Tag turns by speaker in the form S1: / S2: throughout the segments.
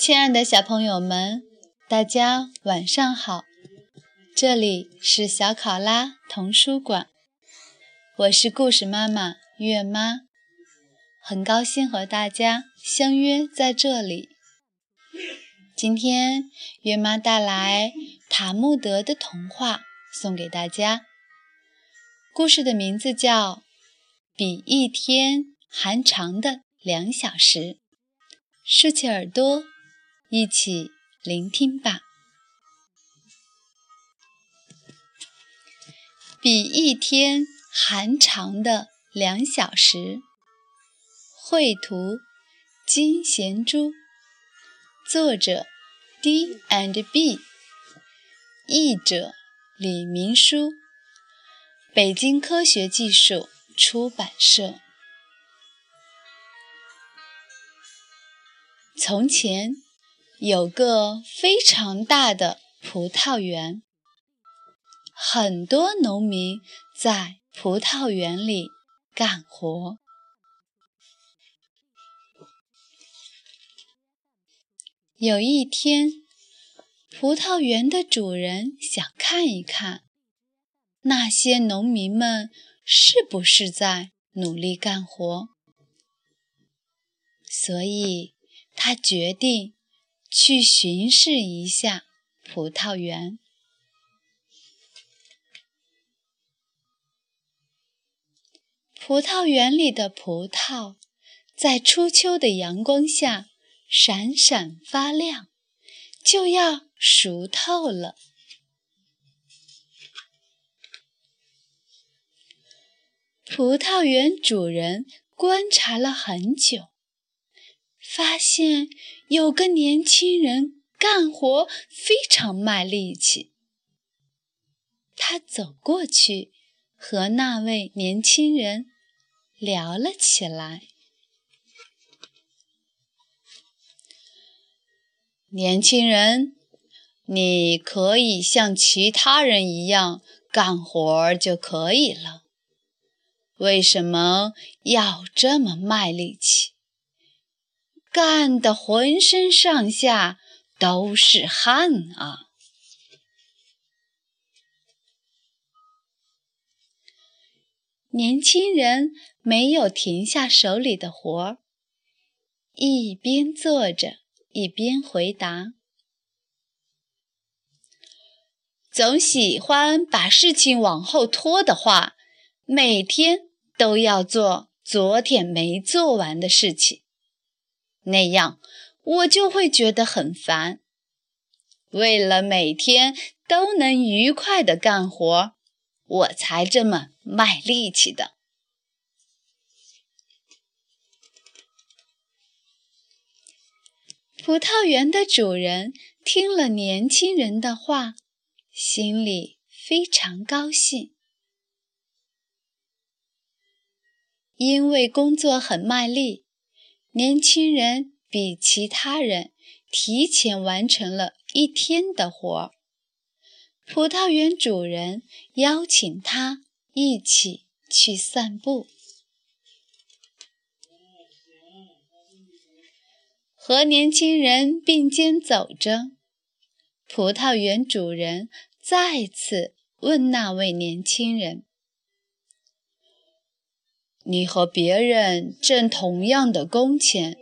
S1: 亲爱的小朋友们，大家晚上好！这里是小考拉童书馆，我是故事妈妈月妈，很高兴和大家相约在这里。今天月妈带来塔木德的童话送给大家，故事的名字叫《比一天还长的两小时》。竖起耳朵，一起聆听吧。比一天还长的两小时。绘图：金贤珠，作者：D and B，译者：李明书，北京科学技术出版社。从前有个非常大的葡萄园，很多农民在葡萄园里干活。有一天，葡萄园的主人想看一看那些农民们是不是在努力干活，所以。他决定去巡视一下葡萄园。葡萄园里的葡萄在初秋的阳光下闪闪发亮，就要熟透了。葡萄园主人观察了很久。发现有个年轻人干活非常卖力气，他走过去和那位年轻人聊了起来。年轻人，你可以像其他人一样干活就可以了，为什么要这么卖力气？干得浑身上下都是汗啊！年轻人没有停下手里的活儿，一边做着一边回答：“总喜欢把事情往后拖的话，每天都要做昨天没做完的事情。”那样我就会觉得很烦。为了每天都能愉快的干活，我才这么卖力气的。葡萄园的主人听了年轻人的话，心里非常高兴，因为工作很卖力。年轻人比其他人提前完成了一天的活儿。葡萄园主人邀请他一起去散步。和年轻人并肩走着，葡萄园主人再次问那位年轻人。你和别人挣同样的工钱，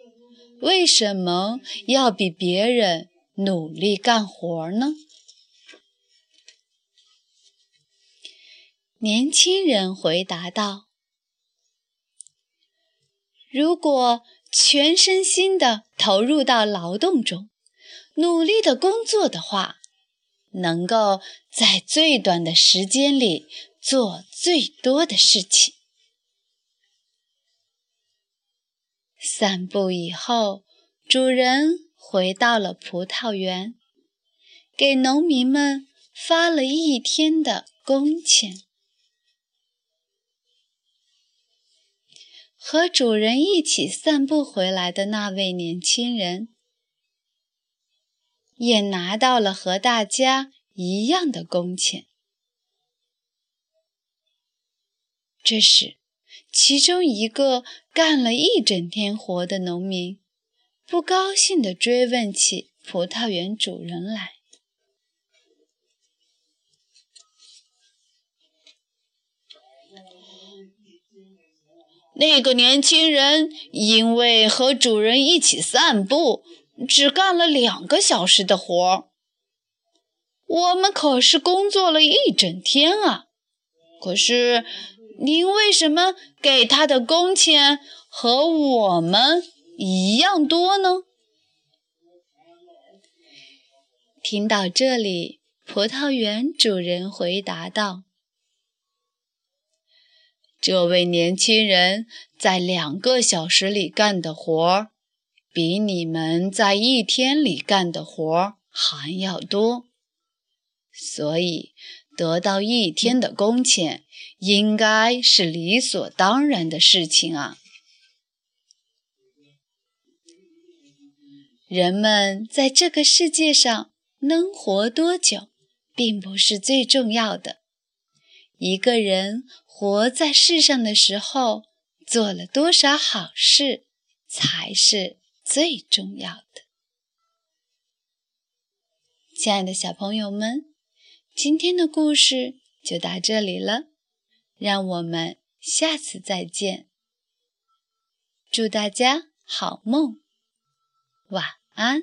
S1: 为什么要比别人努力干活呢？年轻人回答道：“如果全身心地投入到劳动中，努力的工作的话，能够在最短的时间里做最多的事情。”散步以后，主人回到了葡萄园，给农民们发了一天的工钱。和主人一起散步回来的那位年轻人，也拿到了和大家一样的工钱。这时，其中一个干了一整天活的农民，不高兴地追问起葡萄园主人来。
S2: 那个年轻人因为和主人一起散步，只干了两个小时的活儿。我们可是工作了一整天啊！可是您为什么给他的工钱和我们一样多呢？
S1: 听到这里，葡萄园主人回答道。
S2: 这位年轻人在两个小时里干的活，比你们在一天里干的活还要多，所以得到一天的工钱应该是理所当然的事情啊。
S1: 人们在这个世界上能活多久，并不是最重要的，一个人。活在世上的时候，做了多少好事，才是最重要的。亲爱的小朋友们，今天的故事就到这里了，让我们下次再见。祝大家好梦，晚安。